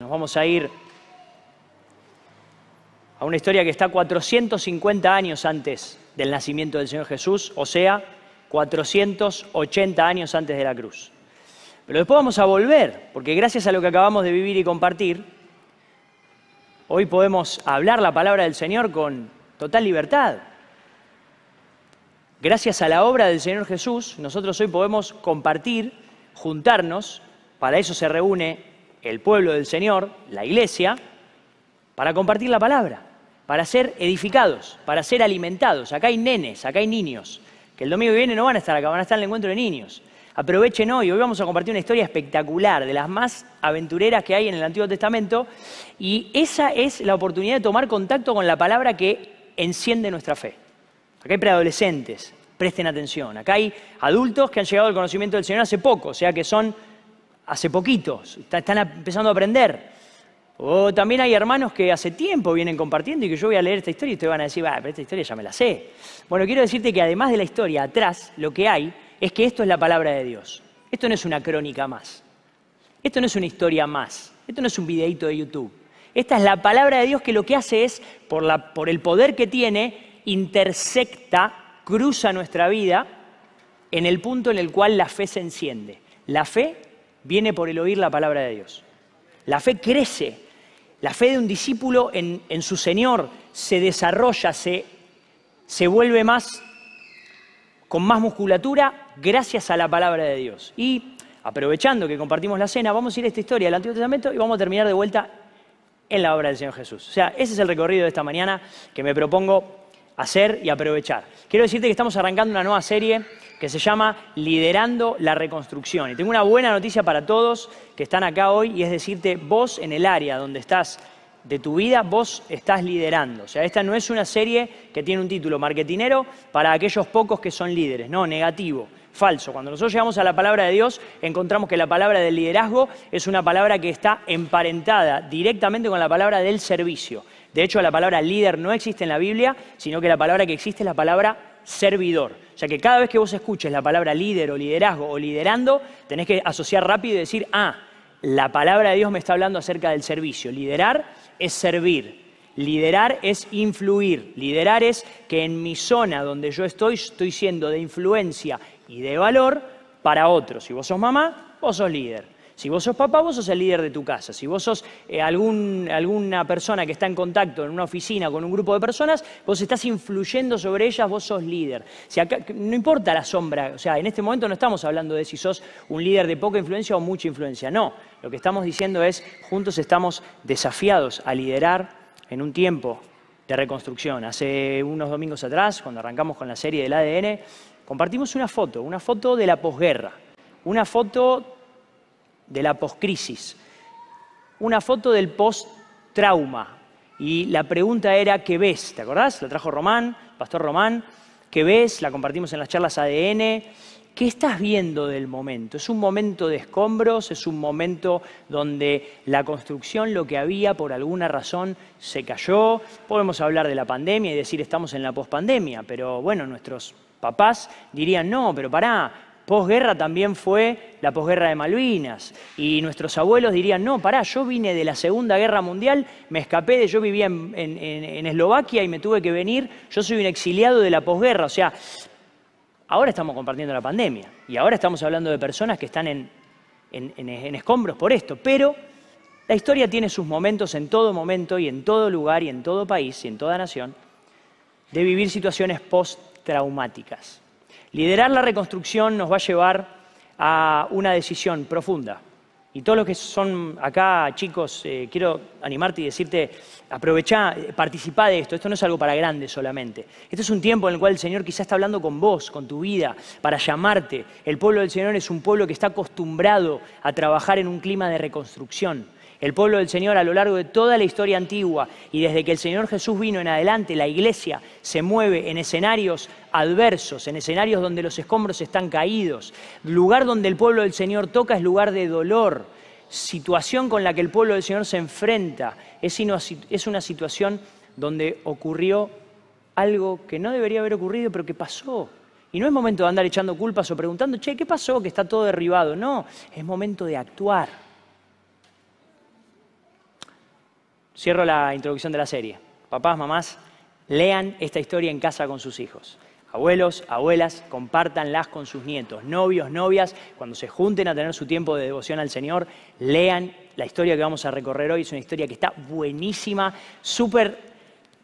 Nos vamos a ir a una historia que está 450 años antes del nacimiento del Señor Jesús, o sea, 480 años antes de la cruz. Pero después vamos a volver, porque gracias a lo que acabamos de vivir y compartir, hoy podemos hablar la palabra del Señor con total libertad. Gracias a la obra del Señor Jesús, nosotros hoy podemos compartir, juntarnos, para eso se reúne el pueblo del Señor, la iglesia, para compartir la palabra, para ser edificados, para ser alimentados. Acá hay nenes, acá hay niños, que el domingo que viene no van a estar acá, van a estar en el encuentro de niños. Aprovechen hoy, hoy vamos a compartir una historia espectacular, de las más aventureras que hay en el Antiguo Testamento, y esa es la oportunidad de tomar contacto con la palabra que enciende nuestra fe. Acá hay preadolescentes, presten atención. Acá hay adultos que han llegado al conocimiento del Señor hace poco, o sea que son hace poquitos, están empezando a aprender. O también hay hermanos que hace tiempo vienen compartiendo y que yo voy a leer esta historia y ustedes van a decir, va, pero esta historia ya me la sé. Bueno, quiero decirte que además de la historia, atrás lo que hay es que esto es la palabra de Dios. Esto no es una crónica más. Esto no es una historia más. Esto no es un videíto de YouTube. Esta es la palabra de Dios que lo que hace es, por, por el poder que tiene, intersecta, cruza nuestra vida en el punto en el cual la fe se enciende. La fe viene por el oír la palabra de Dios. La fe crece, la fe de un discípulo en, su Señor se desarrolla, se, se vuelve más, con más musculatura gracias a la palabra de Dios. Y aprovechando que compartimos la cena, vamos a ir a esta historia del Antiguo Testamento y vamos a terminar de vuelta en la obra del Señor Jesús. O sea, ese es el recorrido de esta mañana que me propongo hacer y aprovechar. Quiero decirte que estamos arrancando una nueva serie que se llama Liderando la Reconstrucción. Y tengo una buena noticia para todos que están acá hoy y es decirte, vos en el área donde estás de tu vida, vos estás liderando. O sea, esta no es una serie que tiene un título marketinero para aquellos pocos que son líderes, no, negativo. Falso. Cuando nosotros llegamos a la palabra de Dios, encontramos que la palabra del liderazgo es una palabra que está emparentada directamente con la palabra del servicio. De hecho, la palabra líder no existe en la Biblia, sino que la palabra que existe es la palabra servidor. O sea que cada vez que vos escuches la palabra líder o liderazgo o liderando, tenés que asociar rápido y decir, ah, la palabra de Dios me está hablando acerca del servicio. Liderar es servir. Liderar es influir. Liderar es que en mi zona donde yo estoy, estoy siendo de influencia y de valor para otros. Si vos sos mamá, vos sos líder. Si vos sos papá, vos sos el líder de tu casa. Si vos sos eh, alguna persona que está en contacto en una oficina con un grupo de personas, vos estás influyendo sobre ellas, vos sos líder. no importa la sombra, o sea, en este momento no estamos hablando de si sos un líder de poca influencia o mucha influencia, no. Lo que estamos diciendo es, juntos estamos desafiados a liderar en un tiempo de reconstrucción. Hace unos domingos atrás, cuando arrancamos con la serie del ADN, compartimos una foto, una foto de la posguerra, una foto de la poscrisis, una foto del post-trauma. Y la pregunta era, ¿qué ves? ¿Te acordás? La trajo Román, Pastor Román. ¿Qué ves? La compartimos en las charlas ADN. ¿Qué estás viendo del momento? ¿Es un momento de escombros? ¿Es un momento donde la construcción, lo que había por alguna razón, se cayó? Podemos hablar de la pandemia y decir estamos en la pospandemia, pero bueno, nuestros papás dirían no, pero pará, Posguerra también fue la posguerra de Malvinas. Y nuestros abuelos dirían, no, pará, yo vine de la Segunda Guerra Mundial, me escapé de, yo vivía en, Eslovaquia y me tuve que venir, yo soy un exiliado de la posguerra. O sea, ahora estamos compartiendo la pandemia y ahora estamos hablando de personas que están en, en escombros por esto. Pero la historia tiene sus momentos en todo momento y en todo lugar y en todo país y en toda nación de vivir situaciones post-traumáticas. Liderar la reconstrucción nos va a llevar a una decisión profunda. Y todos los que son acá, chicos, eh, quiero animarte y decirte, aprovecha, participa de esto. Esto no es algo para grandes solamente. Este es un tiempo en el cual el Señor quizás está hablando con vos, con tu vida, para llamarte. El pueblo del Señor es un pueblo que está acostumbrado a trabajar en un clima de reconstrucción. El pueblo del Señor a lo largo de toda la historia antigua y desde que el Señor Jesús vino en adelante, la iglesia se mueve en escenarios adversos, en escenarios donde los escombros están caídos. Lugar donde el pueblo del Señor toca es lugar de dolor. Situación con la que el pueblo del Señor se enfrenta es una situación donde ocurrió algo que no debería haber ocurrido, pero que pasó. Y no es momento de andar echando culpas o preguntando, che, ¿qué pasó? Que está todo derribado. No, es momento de actuar Cierro la introducción de la serie. Papás, mamás, lean esta historia en casa con sus hijos. Abuelos, abuelas, compártanlas con sus nietos. Novios, novias, cuando se junten a tener su tiempo de devoción al Señor, lean la historia que vamos a recorrer hoy. Es una historia que está buenísima, súper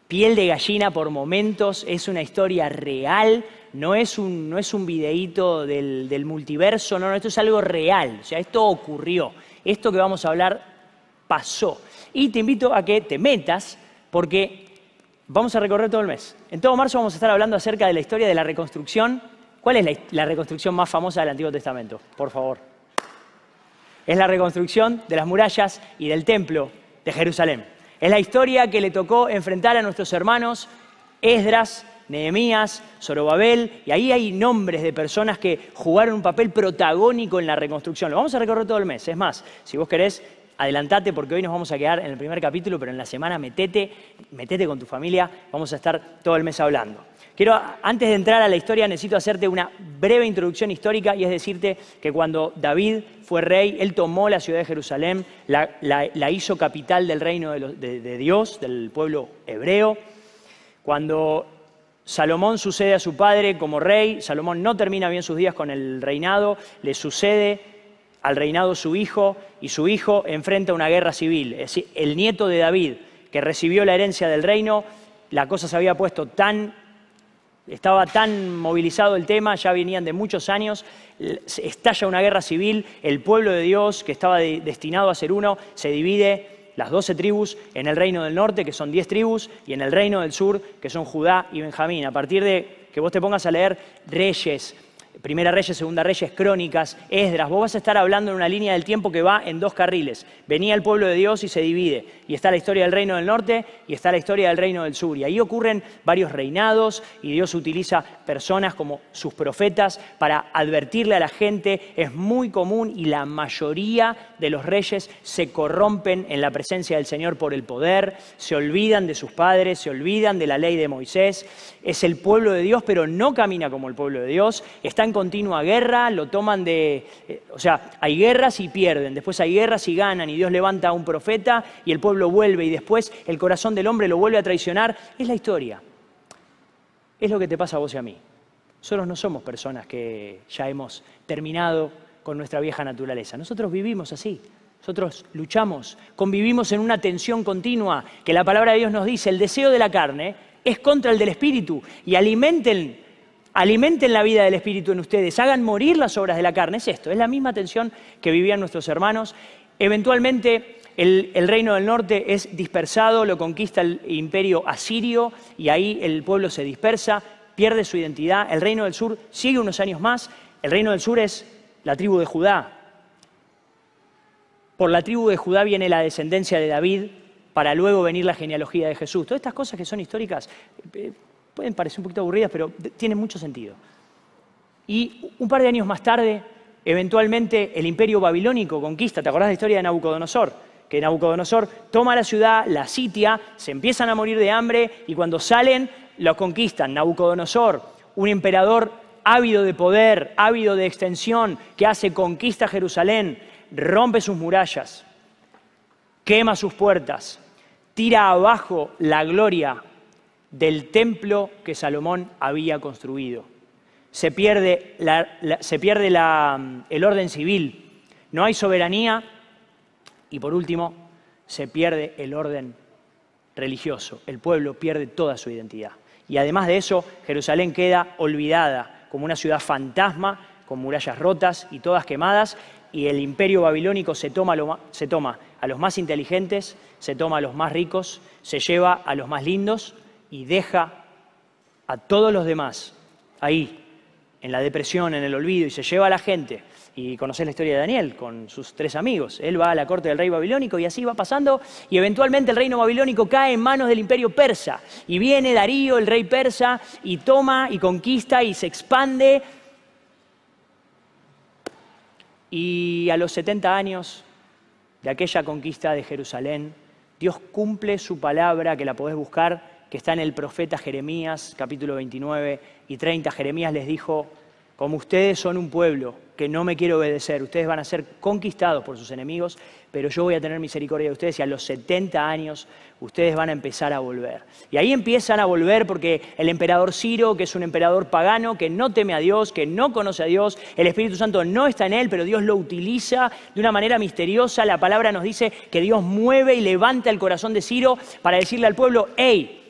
piel de gallina por momentos. Es una historia real, no es un, no un videíto del, del multiverso, no, no, esto es algo real. O sea, esto ocurrió. Esto que vamos a hablar pasó. Y te invito a que te metas porque vamos a recorrer todo el mes. En todo marzo vamos a estar hablando acerca de la historia de la reconstrucción. ¿Cuál es la, reconstrucción más famosa del Antiguo Testamento? Por favor. Es la reconstrucción de las murallas y del templo de Jerusalén. Es la historia que le tocó enfrentar a nuestros hermanos Esdras, Nehemías, Zorobabel, y ahí hay nombres de personas que jugaron un papel protagónico en la reconstrucción. Lo vamos a recorrer todo el mes. Es más, si vos querés, adelantate porque hoy nos vamos a quedar en el primer capítulo, pero en la semana metete, metete con tu familia, vamos a estar todo el mes hablando. Quiero, antes de entrar a la historia, necesito hacerte una breve introducción histórica y es decirte que cuando David fue rey, él tomó la ciudad de Jerusalén, la, hizo capital del reino de, de Dios, del pueblo hebreo. Cuando Salomón sucede a su padre como rey, Salomón no termina bien sus días con el reinado, le sucede al reinado su hijo y su hijo enfrenta una guerra civil. Es decir, el nieto de David, que recibió la herencia del reino, la cosa se había puesto tan, estaba tan movilizado el tema, ya venían de muchos años, estalla una guerra civil, el pueblo de Dios, que estaba destinado a ser uno, se divide las doce tribus en el reino del norte, que son diez tribus, y en el reino del sur, que son Judá y Benjamín. A partir de que vos te pongas a leer Reyes, Primera Reyes, Segunda Reyes, Crónicas, Esdras, vos vas a estar hablando en una línea del tiempo que va en dos carriles. Venía el pueblo de Dios y se divide. Y está la historia del reino del norte y está la historia del reino del sur. Y ahí ocurren varios reinados y Dios utiliza personas como sus profetas para advertirle a la gente. Es muy común y la mayoría de los reyes se corrompen en la presencia del Señor por el poder, se olvidan de sus padres, se olvidan de la ley de Moisés. Es el pueblo de Dios, pero no camina como el pueblo de Dios. Está en continua guerra, lo toman de... Eh, o sea, hay guerras y pierden, después hay guerras y ganan, y Dios levanta a un profeta y el pueblo vuelve, y después el corazón del hombre lo vuelve a traicionar. Es la historia. Es lo que te pasa a vos y a mí. Nosotros no somos personas que ya hemos terminado con nuestra vieja naturaleza. Nosotros vivimos así. Nosotros luchamos, convivimos en una tensión continua que la palabra de Dios nos dice, el deseo de la carne es contra el del espíritu y alimenten alimenten la vida del Espíritu en ustedes, hagan morir las obras de la carne. Es esto, es la misma tensión que vivían nuestros hermanos. Eventualmente el, reino del norte es dispersado, lo conquista el imperio asirio y ahí el pueblo se dispersa, pierde su identidad. El reino del sur sigue unos años más. El reino del sur es la tribu de Judá. Por la tribu de Judá viene la descendencia de David para luego venir la genealogía de Jesús. Todas estas cosas que son históricas eh, pueden parecer un poquito aburridas, pero tienen mucho sentido. Y un par de años más tarde, eventualmente el imperio babilónico conquista, ¿te acordás de la historia de Nabucodonosor? Que Nabucodonosor toma la ciudad, la sitia, se empiezan a morir de hambre y cuando salen los conquistan. Nabucodonosor, un emperador ávido de poder, ávido de extensión, que hace conquista Jerusalén, rompe sus murallas, quema sus puertas, tira abajo la gloria del templo que Salomón había construido. Se pierde, pierde el orden civil, no hay soberanía y por último se pierde el orden religioso. El pueblo pierde toda su identidad. Y además de eso, Jerusalén queda olvidada como una ciudad fantasma, con murallas rotas y todas quemadas, y el imperio babilónico se toma a los más inteligentes, se toma a los más ricos, se lleva a los más lindos, y deja a todos los demás ahí, en la depresión, en el olvido, y se lleva a la gente. Y conocés la historia de Daniel con sus tres amigos. Él va a la corte del rey babilónico y así va pasando. Y eventualmente el reino babilónico cae en manos del imperio persa. Y viene Darío, el rey persa, y toma y conquista y se expande. Y a los 70 años de aquella conquista de Jerusalén, Dios cumple su palabra, que la podés buscar que está en el profeta Jeremías, capítulo 29 y 30. Jeremías les dijo, como ustedes son un pueblo que no me quiere obedecer. Ustedes van a ser conquistados por sus enemigos, pero yo voy a tener misericordia de ustedes y a los 70 años ustedes van a empezar a volver. Y ahí empiezan a volver porque el emperador Ciro, que es un emperador pagano, que no teme a Dios, que no conoce a Dios, el Espíritu Santo no está en él, pero Dios lo utiliza de una manera misteriosa. La palabra nos dice que Dios mueve y levanta el corazón de Ciro para decirle al pueblo, hey,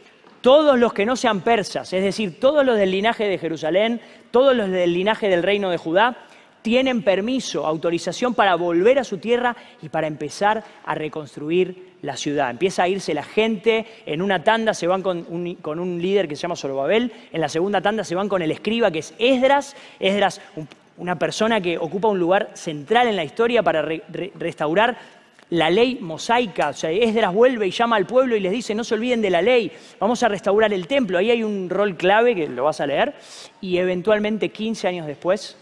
todos los que no sean persas, es decir, todos los del linaje de Jerusalén, todos los del linaje del reino de Judá, tienen permiso, autorización para volver a su tierra y para empezar a reconstruir la ciudad. Empieza a irse la gente, en una tanda se van con un, líder que se llama Zorobabel, en la segunda tanda se van con el escriba que es Esdras, Esdras una persona que ocupa un lugar central en la historia para restaurar la ley mosaica. O sea, Esdras vuelve y llama al pueblo y les dice, no se olviden de la ley, vamos a restaurar el templo. Ahí hay un rol clave que lo vas a leer. Y eventualmente, 15 años después,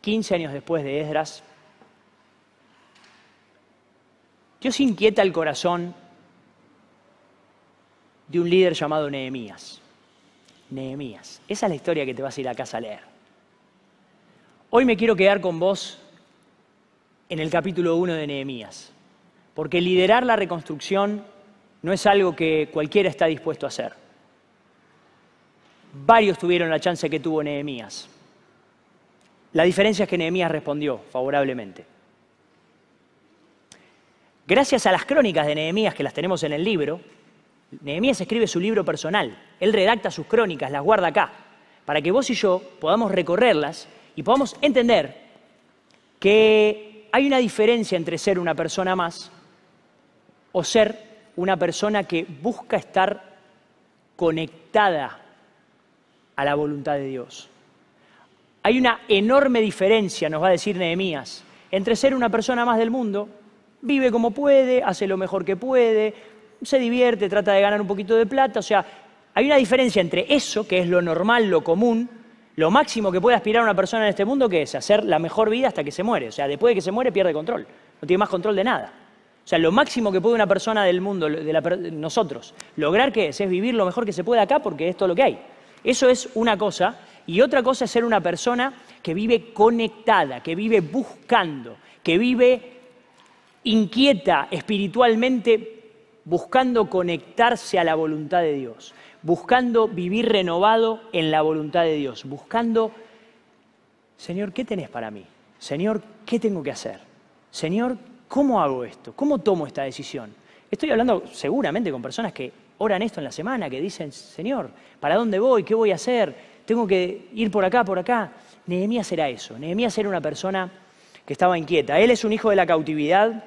15 años después de Esdras, Dios inquieta el corazón de un líder llamado Nehemías. Nehemías. Esa es la historia que te vas a ir a casa a leer. Hoy me quiero quedar con vos en el capítulo 1 de Nehemías, porque liderar la reconstrucción no es algo que cualquiera está dispuesto a hacer. Varios tuvieron la chance que tuvo Nehemías. La diferencia es que Nehemías respondió favorablemente. Gracias a las crónicas de Nehemías que las tenemos en el libro, Nehemías escribe su libro personal. Él redacta sus crónicas, las guarda acá, para que vos y yo podamos recorrerlas y podamos entender que hay una diferencia entre ser una persona más o ser una persona que busca estar conectada a la voluntad de Dios. Hay una enorme diferencia, nos va a decir Nehemías, entre ser una persona más del mundo, vive como puede, hace lo mejor que puede, se divierte, trata de ganar un poquito de plata, o sea, hay una diferencia entre eso, que es lo normal, lo común, lo máximo que puede aspirar una persona en este mundo, que es hacer la mejor vida hasta que se muere. O sea, después de que se muere pierde control, no tiene más control de nada. O sea, lo máximo que puede una persona del mundo, de nosotros, lograr que es, es vivir lo mejor que se puede acá porque es todo lo que hay. Eso es una cosa. Y otra cosa es ser una persona que vive conectada, que vive buscando, que vive inquieta espiritualmente, buscando conectarse a la voluntad de Dios, buscando vivir renovado en la voluntad de Dios, buscando, Señor, ¿qué tenés para mí? Señor, ¿qué tengo que hacer? Señor, ¿cómo hago esto? ¿Cómo tomo esta decisión? Estoy hablando seguramente con personas que oran esto en la semana, que dicen, Señor, ¿para dónde voy? ¿Qué voy a hacer? tengo que ir por acá, por acá. Nehemías era eso. Nehemías era una persona que estaba inquieta. Él es un hijo de la cautividad.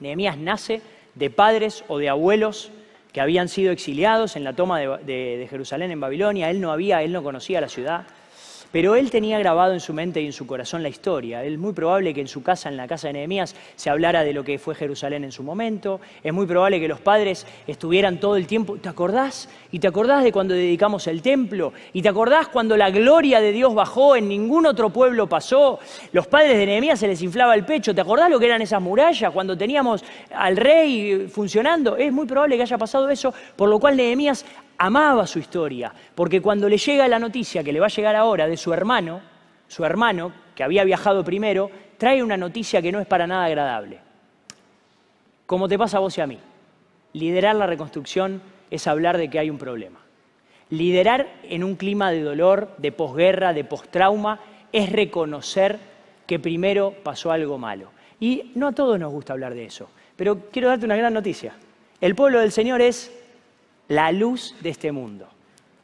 Nehemías nace de padres o de abuelos que habían sido exiliados en la toma de, de Jerusalén en Babilonia. Él no había, él no conocía la ciudad. Pero él tenía grabado en su mente y en su corazón la historia. Es muy probable que en su casa, en la casa de Nehemías, se hablara de lo que fue Jerusalén en su momento. Es muy probable que los padres estuvieran todo el tiempo. ¿Te acordás? ¿Y te acordás de cuando dedicamos el templo? ¿Y te acordás cuando la gloria de Dios bajó? En ningún otro pueblo pasó. Los padres de Nehemías se les inflaba el pecho. ¿Te acordás lo que eran esas murallas cuando teníamos al rey funcionando? Es muy probable que haya pasado eso, por lo cual Nehemías amaba su historia, porque cuando le llega la noticia que le va a llegar ahora de su hermano, su hermano, que había viajado primero, trae una noticia que no es para nada agradable. Como te pasa a vos y a mí. Liderar la reconstrucción es hablar de que hay un problema. Liderar en un clima de dolor, de posguerra, de postrauma, es reconocer que primero pasó algo malo. Y no a todos nos gusta hablar de eso, pero quiero darte una gran noticia. El pueblo del Señor es la luz de este mundo,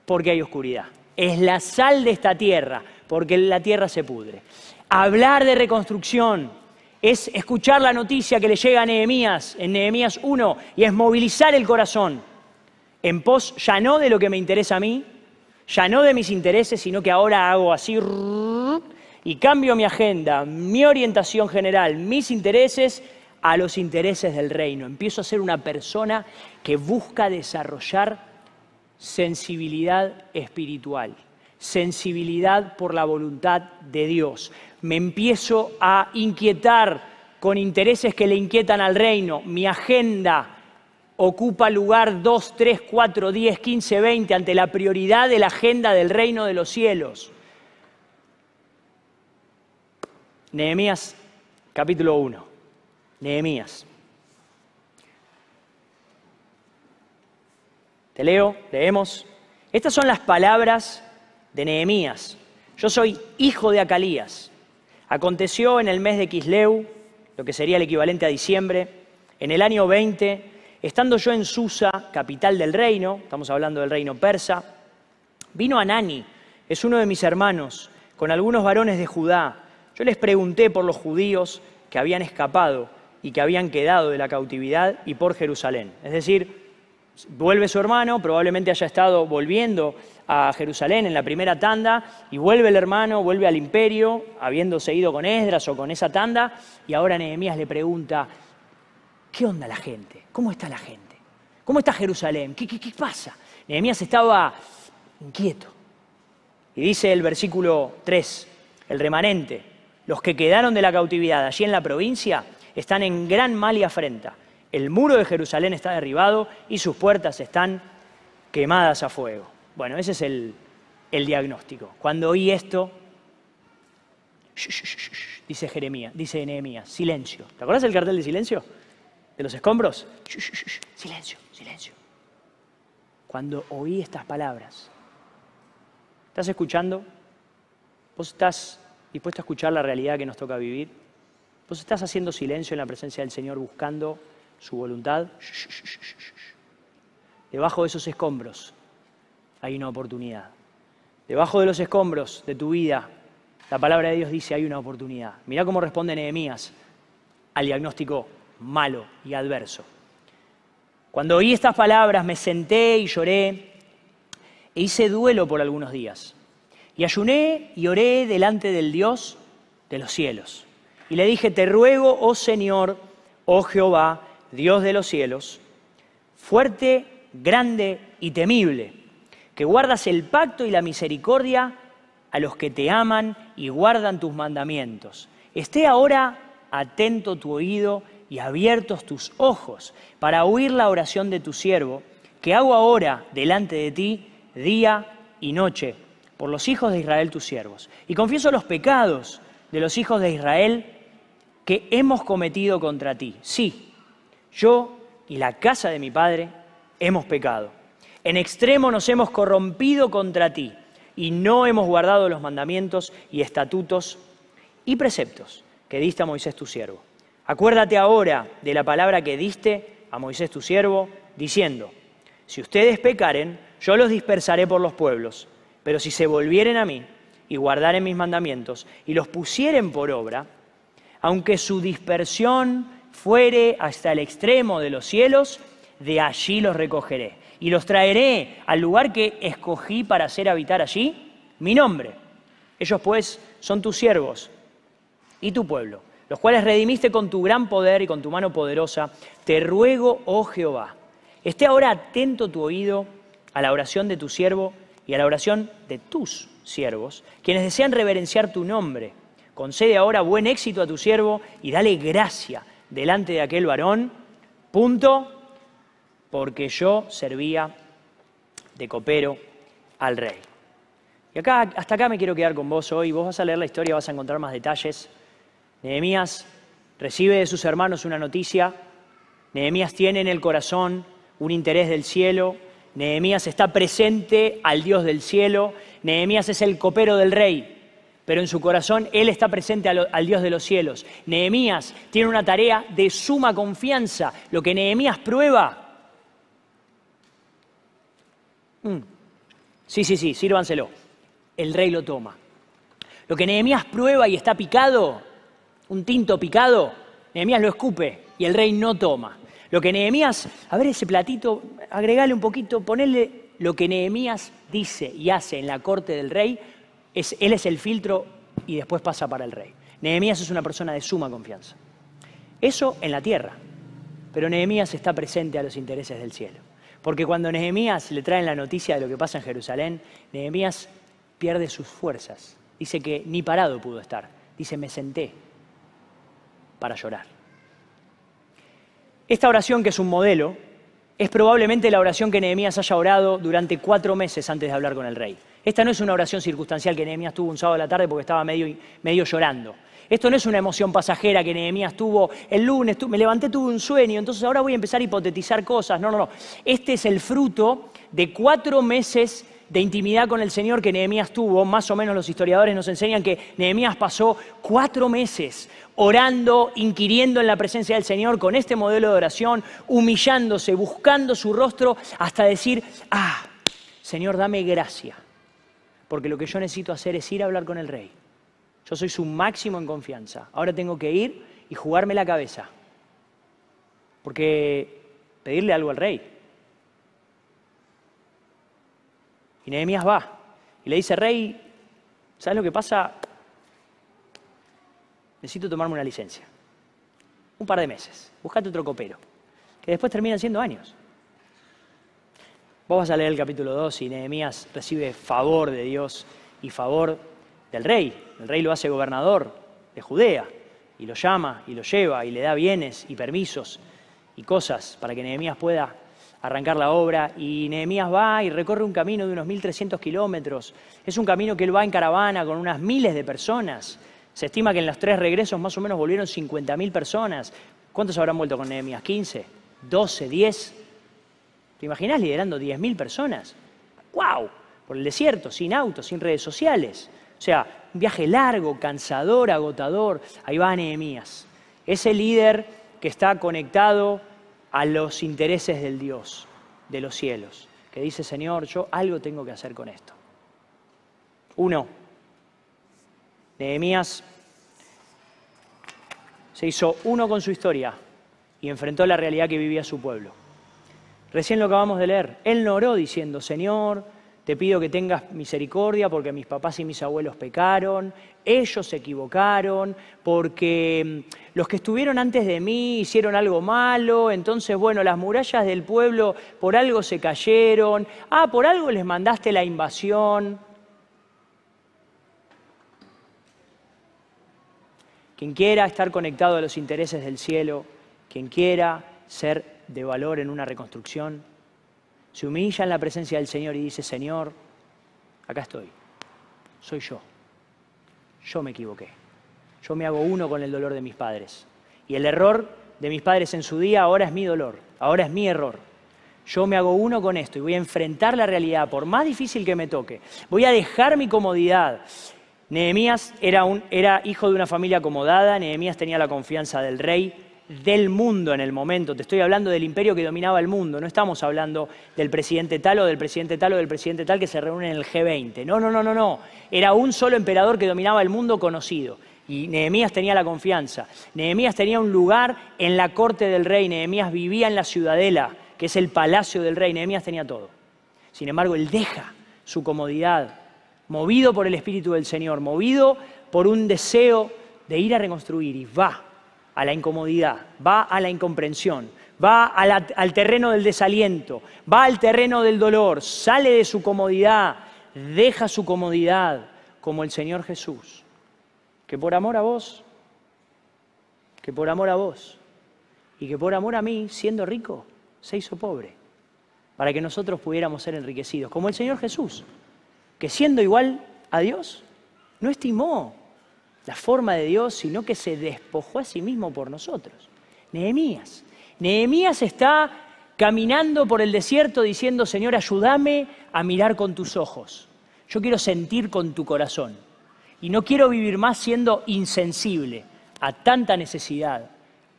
porque hay oscuridad. Es la sal de esta tierra, porque la tierra se pudre. Hablar de reconstrucción es escuchar la noticia que le llega a Nehemías, en Nehemías 1, y es movilizar el corazón en pos ya no de lo que me interesa a mí, ya no de mis intereses, sino que ahora hago así y cambio mi agenda, mi orientación general, mis intereses a los intereses del reino. Empiezo a ser una persona que busca desarrollar sensibilidad espiritual, sensibilidad por la voluntad de Dios. Me empiezo a inquietar con intereses que le inquietan al reino. Mi agenda ocupa lugar 2, 3, 4, 10, 15, 20 ante la prioridad de la agenda del reino de los cielos. Nehemías capítulo 1. Nehemías. Te leo, leemos. Estas son las palabras de Nehemías. Yo soy hijo de Acalías. Aconteció en el mes de Quisleu, lo que sería el equivalente a diciembre, en el año 20, estando yo en Susa, capital del reino, estamos hablando del reino persa, vino Anani, es uno de mis hermanos, con algunos varones de Judá. Yo les pregunté por los judíos que habían escapado y que habían quedado de la cautividad y por Jerusalén. Es decir, Vuelve su hermano, probablemente haya estado volviendo a Jerusalén en la primera tanda, y vuelve el hermano, vuelve al imperio, habiéndose ido con Esdras o con esa tanda, y ahora Nehemías le pregunta, ¿qué onda la gente? ¿Cómo está la gente? ¿Cómo está Jerusalén? ¿Qué, qué pasa? Nehemías estaba inquieto. Y dice el versículo 3, el remanente, los que quedaron de la cautividad allí en la provincia están en gran mal y afrenta el muro de Jerusalén está derribado y sus puertas están quemadas a fuego. Bueno, ese es el, diagnóstico. Cuando oí esto, dice Jeremías, dice Nehemías, silencio. ¿Te acuerdas del cartel de silencio? De los escombros. silencio, silencio. Cuando oí estas palabras, ¿estás escuchando? ¿Vos estás dispuesto a escuchar la realidad que nos toca vivir? ¿Vos estás haciendo silencio en la presencia del Señor buscando su voluntad. Debajo de esos escombros hay una oportunidad. Debajo de los escombros de tu vida, la palabra de Dios dice hay una oportunidad. Mira cómo responde Nehemías al diagnóstico malo y adverso. Cuando oí estas palabras me senté y lloré e hice duelo por algunos días. Y ayuné y oré delante del Dios de los cielos. Y le dije, te ruego, oh Señor, oh Jehová, Dios de los cielos, fuerte, grande y temible, que guardas el pacto y la misericordia a los que te aman y guardan tus mandamientos. Esté ahora atento tu oído y abiertos tus ojos para oír la oración de tu siervo, que hago ahora delante de ti día y noche por los hijos de Israel tus siervos. Y confieso los pecados de los hijos de Israel que hemos cometido contra ti. Sí, yo y la casa de mi padre hemos pecado. En extremo nos hemos corrompido contra ti y no hemos guardado los mandamientos y estatutos y preceptos que diste a Moisés tu siervo. Acuérdate ahora de la palabra que diste a Moisés tu siervo, diciendo, si ustedes pecaren, yo los dispersaré por los pueblos, pero si se volvieren a mí y guardaren mis mandamientos y los pusieren por obra, aunque su dispersión fuere hasta el extremo de los cielos, de allí los recogeré. Y los traeré al lugar que escogí para hacer habitar allí mi nombre. Ellos pues son tus siervos y tu pueblo, los cuales redimiste con tu gran poder y con tu mano poderosa. Te ruego, oh Jehová, esté ahora atento tu oído a la oración de tu siervo y a la oración de tus siervos, quienes desean reverenciar tu nombre. Concede ahora buen éxito a tu siervo y dale gracia delante de aquel varón, punto, porque yo servía de copero al rey. Y acá, hasta acá me quiero quedar con vos hoy. Vos vas a leer la historia, vas a encontrar más detalles. Nehemías recibe de sus hermanos una noticia. Nehemías tiene en el corazón un interés del cielo. Nehemías está presente al Dios del cielo. Nehemías es el copero del rey pero en su corazón él está presente al, Dios de los cielos. Nehemías tiene una tarea de suma confianza. Lo que Nehemías prueba. Mm. Sí, sí, sí, sírvanselo. El rey lo toma. Lo que Nehemías prueba y está picado, un tinto picado, Nehemías lo escupe y el rey no toma. Lo que Nehemías, a ver ese platito, agregale un poquito, ponele lo que Nehemías dice y hace en la corte del rey, él es el filtro y después pasa para el rey. Nehemías es una persona de suma confianza. Eso en la tierra, pero Nehemías está presente a los intereses del cielo. Porque cuando Nehemías le traen la noticia de lo que pasa en Jerusalén, Nehemías pierde sus fuerzas. Dice que ni parado pudo estar. Dice, me senté para llorar. Esta oración, que es un modelo, es probablemente la oración que Nehemías haya orado durante cuatro meses antes de hablar con el rey. Esta no es una oración circunstancial que Nehemías tuvo un sábado a la tarde porque estaba medio, medio llorando. Esto no es una emoción pasajera que Nehemías tuvo el lunes, me levanté, tuve un sueño, entonces ahora voy a empezar a hipotetizar cosas. No, no, no. Este es el fruto de cuatro meses de intimidad con el Señor que Nehemías tuvo. Más o menos los historiadores nos enseñan que Nehemías pasó cuatro meses orando, inquiriendo en la presencia del Señor con este modelo de oración, humillándose, buscando su rostro hasta decir, ah, Señor, dame gracia, porque lo que yo necesito hacer es ir a hablar con el rey. Yo soy su máximo en confianza. Ahora tengo que ir y jugarme la cabeza. Porque pedirle algo al rey. Y Nehemías va y le dice, rey, ¿sabes lo que pasa? Necesito tomarme una licencia. Un par de meses. Buscate otro copero. Que después terminan siendo años. Vos vas a leer el capítulo 2 y Nehemías recibe favor de Dios y favor del rey. El rey lo hace gobernador de Judea y lo llama y lo lleva y le da bienes y permisos y cosas para que Nehemías pueda arrancar la obra. Y Nehemías va y recorre un camino de unos 1.300 kilómetros. Es un camino que él va en caravana con unas miles de personas. Se estima que en los tres regresos más o menos volvieron 50.000 personas. ¿Cuántos habrán vuelto con Nehemías? ¿15? ¿12? ¿10? ¿Te imaginas liderando 10.000 personas? ¡Wow! Por el desierto, sin autos, sin redes sociales. O sea, un viaje largo, cansador, agotador. Ahí va Nehemías. Ese líder que está conectado a los intereses del Dios, de los cielos, que dice, Señor, yo algo tengo que hacer con esto. Uno, Nehemías se hizo uno con su historia y enfrentó la realidad que vivía su pueblo. Recién lo acabamos de leer. Él no oró diciendo, Señor, te pido que tengas misericordia porque mis papás y mis abuelos pecaron, ellos se equivocaron, porque mm, los que estuvieron antes de mí hicieron algo malo, entonces, bueno, las murallas del pueblo por algo se cayeron, ah, por algo les mandaste la invasión. Quien quiera estar conectado a los intereses del cielo, quien quiera ser de valor en una reconstrucción, se humilla en la presencia del Señor y dice, Señor, acá estoy, soy yo, yo me equivoqué, yo me hago uno con el dolor de mis padres. Y el error de mis padres en su día ahora es mi dolor, ahora es mi error. Yo me hago uno con esto y voy a enfrentar la realidad, por más difícil que me toque. Voy a dejar mi comodidad. Nehemías era, era hijo de una familia acomodada, Nehemías tenía la confianza del rey, del mundo en el momento. Te estoy hablando del imperio que dominaba el mundo. No estamos hablando del presidente tal o del presidente tal o del presidente tal que se reúne en el G20. No, no, no, no, no. Era un solo emperador que dominaba el mundo conocido. Y Nehemías tenía la confianza. Nehemías tenía un lugar en la corte del rey. Nehemías vivía en la ciudadela, que es el palacio del rey. Nehemías tenía todo. Sin embargo, él deja su comodidad, movido por el Espíritu del Señor, movido por un deseo de ir a reconstruir y va a la incomodidad, va a la incomprensión, va al terreno del desaliento, va al terreno del dolor, sale de su comodidad, deja su comodidad como el Señor Jesús, que por amor a vos, que por amor a vos y que por amor a mí, siendo rico, se hizo pobre, para que nosotros pudiéramos ser enriquecidos, como el Señor Jesús, que siendo igual a Dios, no estimó la forma de Dios, sino que se despojó a sí mismo por nosotros. Nehemías. Nehemías está caminando por el desierto diciendo, Señor, ayúdame a mirar con tus ojos. Yo quiero sentir con tu corazón. Y no quiero vivir más siendo insensible a tanta necesidad.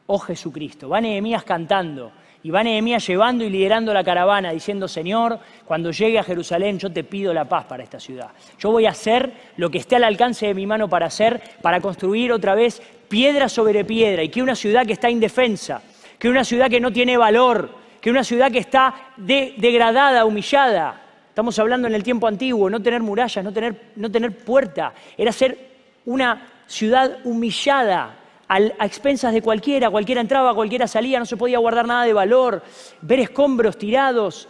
Oh Jesucristo. Va Nehemías cantando. Y va Nehemías llevando y liderando la caravana, diciendo, Señor, cuando llegue a Jerusalén yo te pido la paz para esta ciudad. Yo voy a hacer lo que esté al alcance de mi mano para hacer, para construir otra vez piedra sobre piedra, y que una ciudad que está indefensa, que una ciudad que no tiene valor, que una ciudad que está degradada, humillada. Estamos hablando en el tiempo antiguo, no tener murallas, no tener, no tener puerta, era ser una ciudad humillada, a expensas de cualquiera, cualquiera entraba, cualquiera salía, no se podía guardar nada de valor, ver escombros tirados.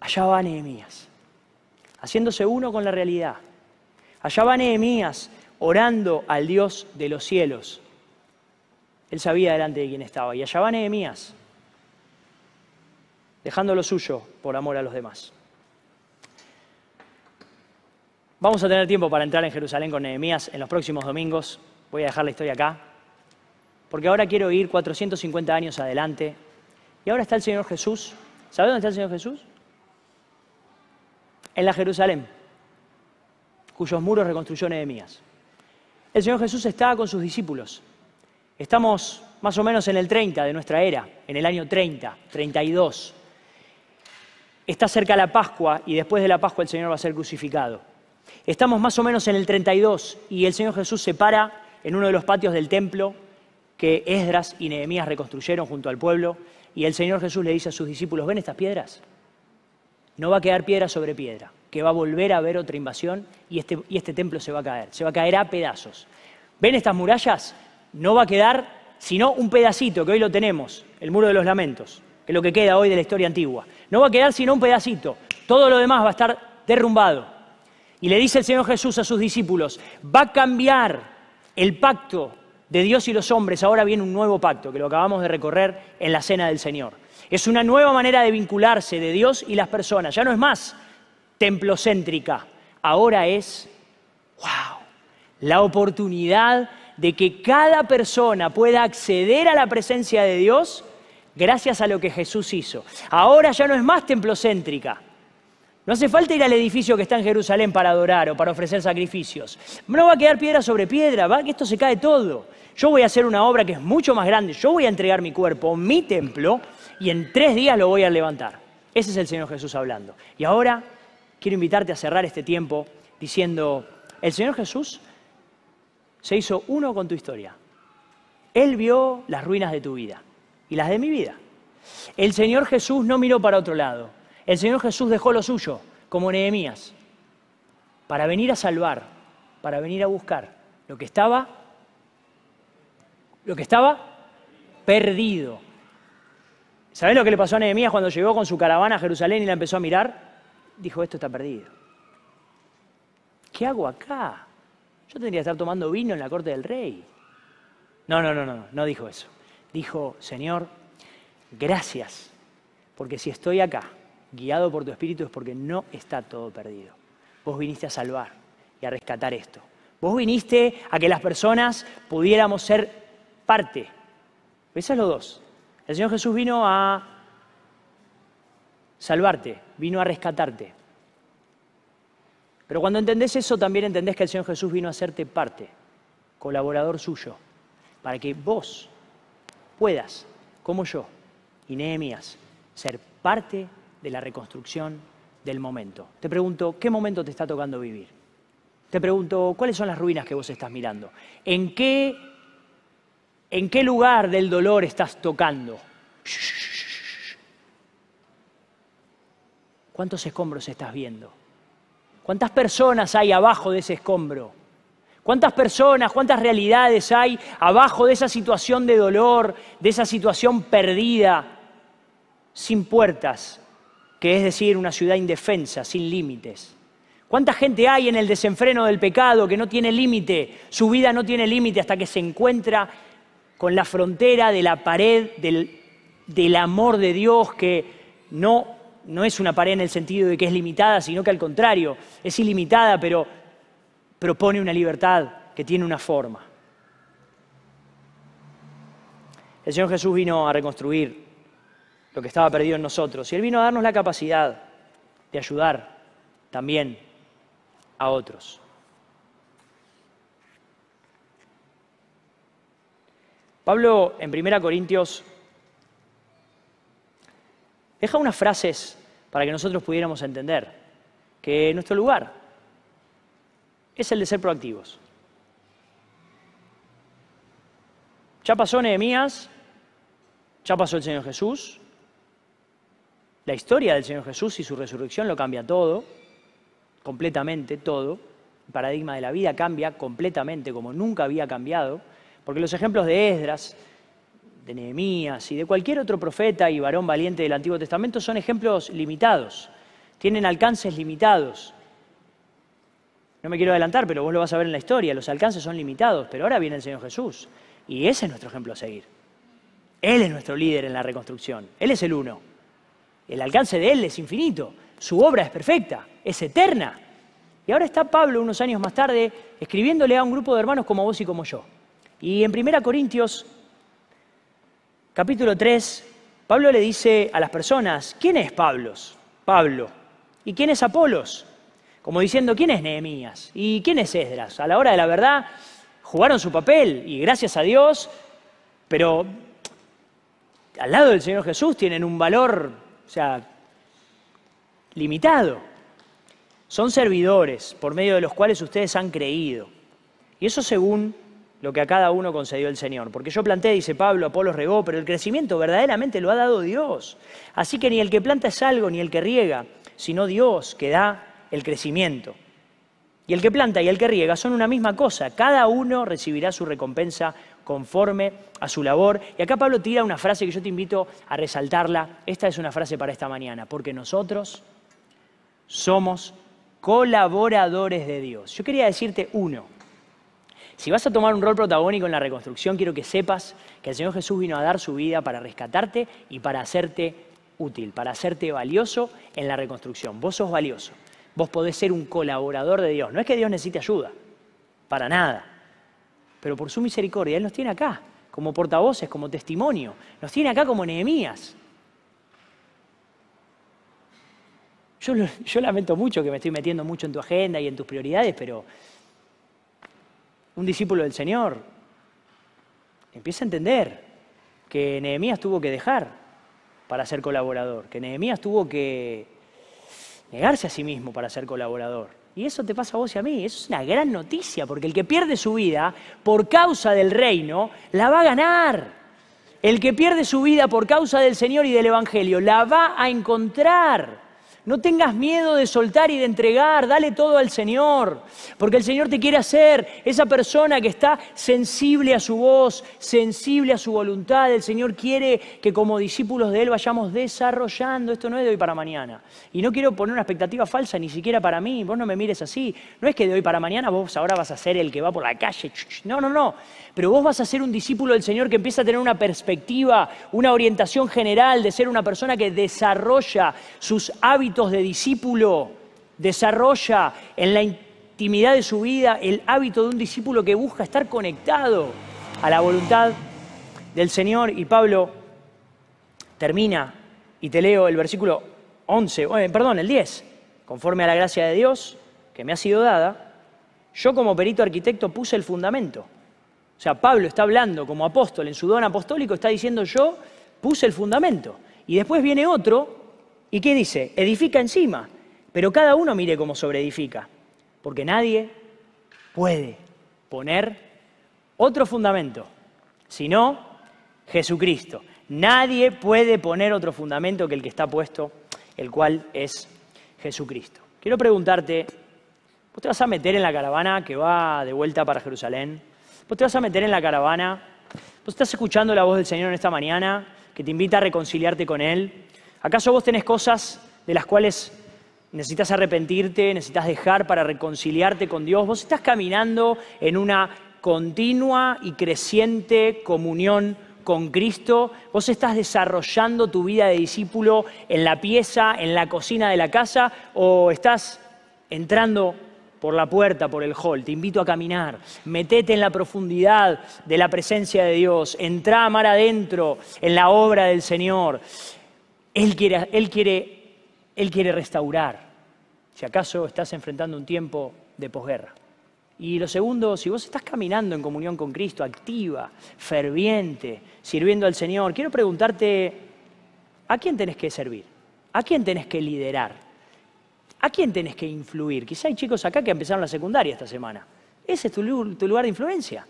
Allá va Nehemías, haciéndose uno con la realidad. Allá va Nehemías, orando al Dios de los cielos. Él sabía delante de quién estaba. Y allá va Nehemías, dejando lo suyo por amor a los demás. Vamos a tener tiempo para entrar en Jerusalén con Nehemías en los próximos domingos. Voy a dejar la historia acá, porque ahora quiero ir 450 años adelante. Y ahora está el Señor Jesús. ¿Sabe dónde está el Señor Jesús? En la Jerusalén, cuyos muros reconstruyó Nehemías. El Señor Jesús está con sus discípulos. Estamos más o menos en el 30 de nuestra era, en el año 30, 32. Está cerca la Pascua y después de la Pascua el Señor va a ser crucificado. Estamos más o menos en el 32 y el Señor Jesús se para en uno de los patios del templo que Esdras y Nehemías reconstruyeron junto al pueblo y el Señor Jesús le dice a sus discípulos, ¿ven estas piedras? No va a quedar piedra sobre piedra, que va a volver a haber otra invasión y este, y este templo se va a caer, se va a caer a pedazos. ¿Ven estas murallas? No va a quedar sino un pedacito, que hoy lo tenemos, el muro de los lamentos, que es lo que queda hoy de la historia antigua. No va a quedar sino un pedacito, todo lo demás va a estar derrumbado. Y le dice el Señor Jesús a sus discípulos, va a cambiar el pacto de Dios y los hombres, ahora viene un nuevo pacto, que lo acabamos de recorrer en la cena del Señor. Es una nueva manera de vincularse de Dios y las personas. Ya no es más templocéntrica, ahora es, wow, la oportunidad de que cada persona pueda acceder a la presencia de Dios gracias a lo que Jesús hizo. Ahora ya no es más templocéntrica. No hace falta ir al edificio que está en Jerusalén para adorar o para ofrecer sacrificios. No va a quedar piedra sobre piedra, va que esto se cae todo. Yo voy a hacer una obra que es mucho más grande. Yo voy a entregar mi cuerpo, mi templo, y en tres días lo voy a levantar. Ese es el Señor Jesús hablando. Y ahora quiero invitarte a cerrar este tiempo diciendo, el Señor Jesús se hizo uno con tu historia. Él vio las ruinas de tu vida y las de mi vida. El Señor Jesús no miró para otro lado. El Señor Jesús dejó lo suyo, como Nehemías, para venir a salvar, para venir a buscar lo que estaba, lo que estaba perdido. ¿Sabés lo que le pasó a Nehemías cuando llegó con su caravana a Jerusalén y la empezó a mirar? Dijo, esto está perdido. ¿Qué hago acá? Yo tendría que estar tomando vino en la corte del rey. No, no, no, no, no dijo eso. Dijo, Señor, gracias, porque si estoy acá, guiado por tu espíritu, es porque no está todo perdido. Vos viniste a salvar y a rescatar esto. Vos viniste a que las personas pudiéramos ser parte. Esos los dos. El Señor Jesús vino a salvarte, vino a rescatarte. Pero cuando entendés eso, también entendés que el Señor Jesús vino a hacerte parte, colaborador suyo, para que vos puedas, como yo y Nehemías, ser parte de la reconstrucción del momento. Te pregunto, ¿qué momento te está tocando vivir? Te pregunto, ¿cuáles son las ruinas que vos estás mirando? ¿En qué, en qué lugar del dolor estás tocando? ¿Cuántos escombros estás viendo? ¿Cuántas personas hay abajo de ese escombro? ¿Cuántas personas, cuántas realidades hay abajo de esa situación de dolor, de esa situación perdida, sin puertas, que es decir, una ciudad indefensa, sin límites? ¿Cuánta gente hay en el desenfreno del pecado que no tiene límite? Su vida no tiene límite hasta que se encuentra con la frontera de la pared del, del amor de Dios que no no es una pared en el sentido de que es limitada, sino que al contrario, es ilimitada, pero propone una libertad que tiene una forma. El Señor Jesús vino a reconstruir lo que estaba perdido en nosotros y Él vino a darnos la capacidad de ayudar también a otros. Pablo en 1 Corintios deja unas frases para que nosotros pudiéramos entender que nuestro lugar es el de ser proactivos. Ya pasó Nehemías, ya pasó el Señor Jesús, la historia del Señor Jesús y su resurrección lo cambia todo, completamente todo. El paradigma de la vida cambia completamente como nunca había cambiado, porque los ejemplos de Esdras, de Nehemías y de cualquier otro profeta y varón valiente del Antiguo Testamento son ejemplos limitados, tienen alcances limitados. No me quiero adelantar, pero vos lo vas a ver en la historia, los alcances son limitados, pero ahora viene el Señor Jesús y ese es nuestro ejemplo a seguir. Él es nuestro líder en la reconstrucción, Él es el uno. El alcance de Él es infinito, su obra es perfecta, es eterna. Y ahora está Pablo unos años más tarde escribiéndole a un grupo de hermanos como vos y como yo Y en 1 Corintios, capítulo 3, Pablo le dice a las personas, ¿quién es Pablo? Pablo. ¿Y quién es Apolos? Como diciendo, ¿quién es Nehemías? ¿Y quién es Esdras? A la hora de la verdad, jugaron su papel y gracias a Dios, pero al lado del Señor Jesús tienen un valor, sea, limitado. Son servidores por medio de los cuales ustedes han creído. Y eso según lo que a cada uno concedió el Señor. Porque yo planté, dice Pablo, Apolo regó, pero el crecimiento verdaderamente lo ha dado Dios. Así que ni el que planta es algo, ni el que riega, sino Dios que da el crecimiento. Y el que planta y el que riega son una misma cosa. Cada uno recibirá su recompensa conforme a su labor. Y acá Pablo tira una frase que yo te invito a resaltarla. Esta es una frase para esta mañana. Porque nosotros somos colaboradores de Dios. Yo quería decirte uno. Si vas a tomar un rol protagónico en la reconstrucción, quiero que sepas que el Señor Jesús vino a dar su vida para rescatarte y para hacerte útil, para hacerte valioso en la reconstrucción. Vos sos valioso. Vos podés ser un colaborador de Dios. No es que Dios necesite ayuda, para nada. Pero por su misericordia, Él nos tiene acá, como portavoces, como testimonio. Nos tiene acá como Nehemías. Yo, lamento mucho que me estoy metiendo mucho en tu agenda y en tus prioridades, pero un discípulo del Señor empieza a entender que Nehemías tuvo que dejar para ser colaborador, que Nehemías tuvo que negarse a sí mismo para ser colaborador. Y eso te pasa a vos y a mí. Eso es una gran noticia, porque el que pierde su vida por causa del reino, la va a ganar. El que pierde su vida por causa del Señor y del Evangelio, la va a encontrar. No tengas miedo de soltar y de entregar, dale todo al Señor, porque el Señor te quiere hacer esa persona que está sensible a su voz, sensible a su voluntad. El Señor quiere que como discípulos de Él vayamos desarrollando. Esto no es de hoy para mañana. Y no quiero poner una expectativa falsa ni siquiera para mí, vos no me mires así. No es que de hoy para mañana vos ahora vas a ser el que va por la calle. No, no, no. Pero vos vas a ser un discípulo del Señor que empieza a tener una perspectiva, una orientación general de ser una persona que desarrolla sus hábitos de discípulo, desarrolla en la intimidad de su vida el hábito de un discípulo que busca estar conectado a la voluntad del Señor. Y Pablo termina, y te leo el versículo 11, eh, perdón, el 10, conforme a la gracia de Dios que me ha sido dada, yo como perito arquitecto puse el fundamento. O sea, Pablo está hablando como apóstol en su don apostólico, está diciendo yo puse el fundamento. Y después viene otro ¿Y qué dice? Edifica encima, pero cada uno mire cómo sobreedifica, porque nadie puede poner otro fundamento, sino Jesucristo. Nadie puede poner otro fundamento que el que está puesto, el cual es Jesucristo. Quiero preguntarte, ¿vos te vas a meter en la caravana que va de vuelta para Jerusalén? ¿Vos te vas a meter en la caravana? ¿Vos estás escuchando la voz del Señor en esta mañana que te invita a reconciliarte con Él? ¿Acaso vos tenés cosas de las cuales necesitas arrepentirte, necesitas dejar para reconciliarte con Dios? Vos estás caminando en una continua y creciente comunión con Cristo, vos estás desarrollando tu vida de discípulo en la pieza, en la cocina de la casa, o estás entrando por la puerta, por el hall. Te invito a caminar, metete en la profundidad de la presencia de Dios, entra mar adentro en la obra del Señor. Él quiere, él quiere, él quiere restaurar. Si acaso estás enfrentando un tiempo de posguerra. Y lo segundo, si vos estás caminando en comunión con Cristo, activa, ferviente, sirviendo al Señor, quiero preguntarte, ¿a quién tenés que servir? ¿A quién tenés que liderar? ¿A quién tenés que influir? Quizá hay chicos acá que empezaron la secundaria esta semana. Ese es tu, lugar de influencia.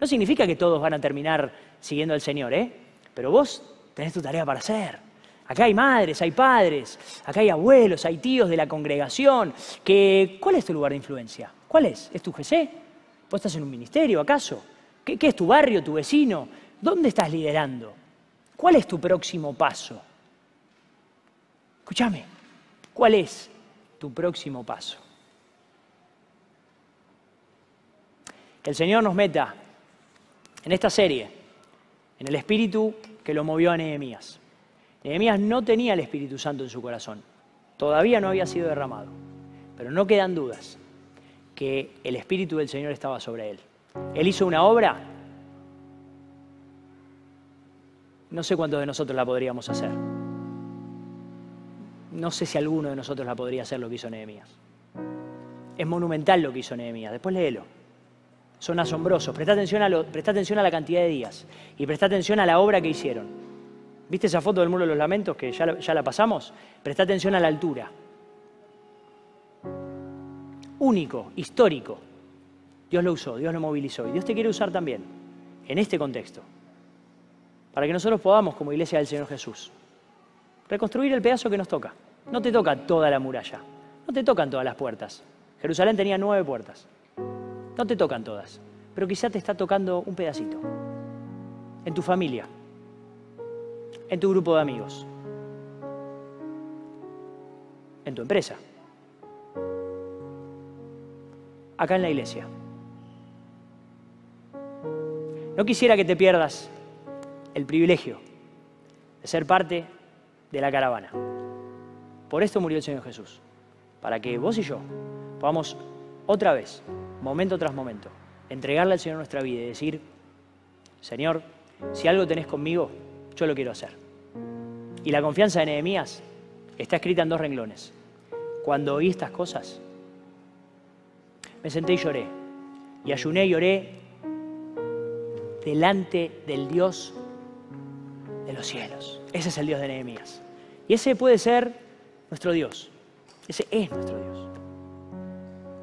No significa que todos van a terminar siguiendo al Señor, ¿eh? Pero vos tenés tu tarea para hacer. Acá hay madres, hay padres, acá hay abuelos, hay tíos de la congregación. Que, ¿Cuál es tu lugar de influencia? ¿Cuál es? ¿Es tu GC? ¿Vos estás en un ministerio acaso? ¿Qué, ¿Qué, es tu barrio, tu vecino? ¿Dónde estás liderando? ¿Cuál es tu próximo paso? Escúchame, ¿cuál es tu próximo paso? El Señor nos meta en esta serie, en el espíritu que lo movió a Nehemías. Nehemías no tenía el Espíritu Santo en su corazón, todavía no había sido derramado, pero no quedan dudas que el Espíritu del Señor estaba sobre él. Él hizo una obra No sé cuántos de nosotros la podríamos hacer. No sé si alguno de nosotros la podría hacer lo que hizo Nehemías. Es monumental lo que hizo Nehemías. Después léelo. Son asombrosos. Presta atención, a presta atención a la cantidad de días y presta atención a la obra que hicieron. ¿Viste esa foto del muro de los lamentos que ya, ya la pasamos? Presta atención a la altura. Único, histórico. Dios lo usó, Dios lo movilizó y Dios te quiere usar también en este contexto. Para que nosotros podamos, como iglesia del Señor Jesús, reconstruir el pedazo que nos toca. No te toca toda la muralla, no te tocan todas las puertas. Jerusalén tenía nueve puertas. No te tocan todas, pero quizá te está tocando un pedacito. En tu familia, en tu grupo de amigos, en tu empresa, acá en la iglesia. No quisiera que te pierdas el privilegio de ser parte de la caravana. Por esto murió el Señor Jesús, para que vos y yo podamos otra vez, momento tras momento, entregarle al Señor nuestra vida y decir, Señor, si algo tenés conmigo, yo lo quiero hacer. Y la confianza de Nehemías está escrita en dos renglones. Cuando oí estas cosas, me senté y lloré. Y ayuné y lloré delante del Dios de los cielos. Ese es el Dios de Nehemías. Y ese puede ser nuestro Dios. Ese es nuestro Dios.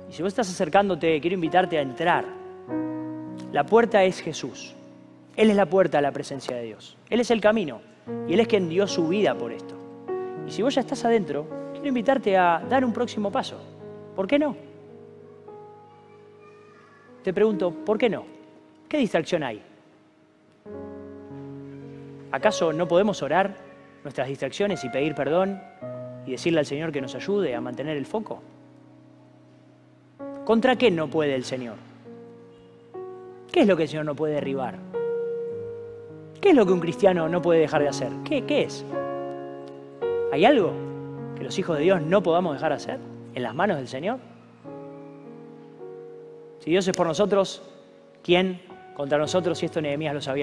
Y si vos estás acercándote, quiero invitarte a entrar. La puerta es Jesús. Él es la puerta a la presencia de Dios. Él es el camino. Y Él es quien dio su vida por esto. Y si vos ya estás adentro, quiero invitarte a dar un próximo paso. ¿Por qué no? Te pregunto, ¿por qué no? ¿Qué distracción hay? ¿Acaso no podemos orar nuestras distracciones y pedir perdón y decirle al Señor que nos ayude a mantener el foco? ¿Contra qué no puede el Señor? ¿Qué es lo que el Señor no puede derribar? ¿Qué es lo que un cristiano no puede dejar de hacer? ¿Qué, qué es? ¿Hay algo que los hijos de Dios no podamos dejar de hacer en las manos del Señor? Si Dios es por nosotros, ¿quién contra nosotros si esto Nehemías lo sabía?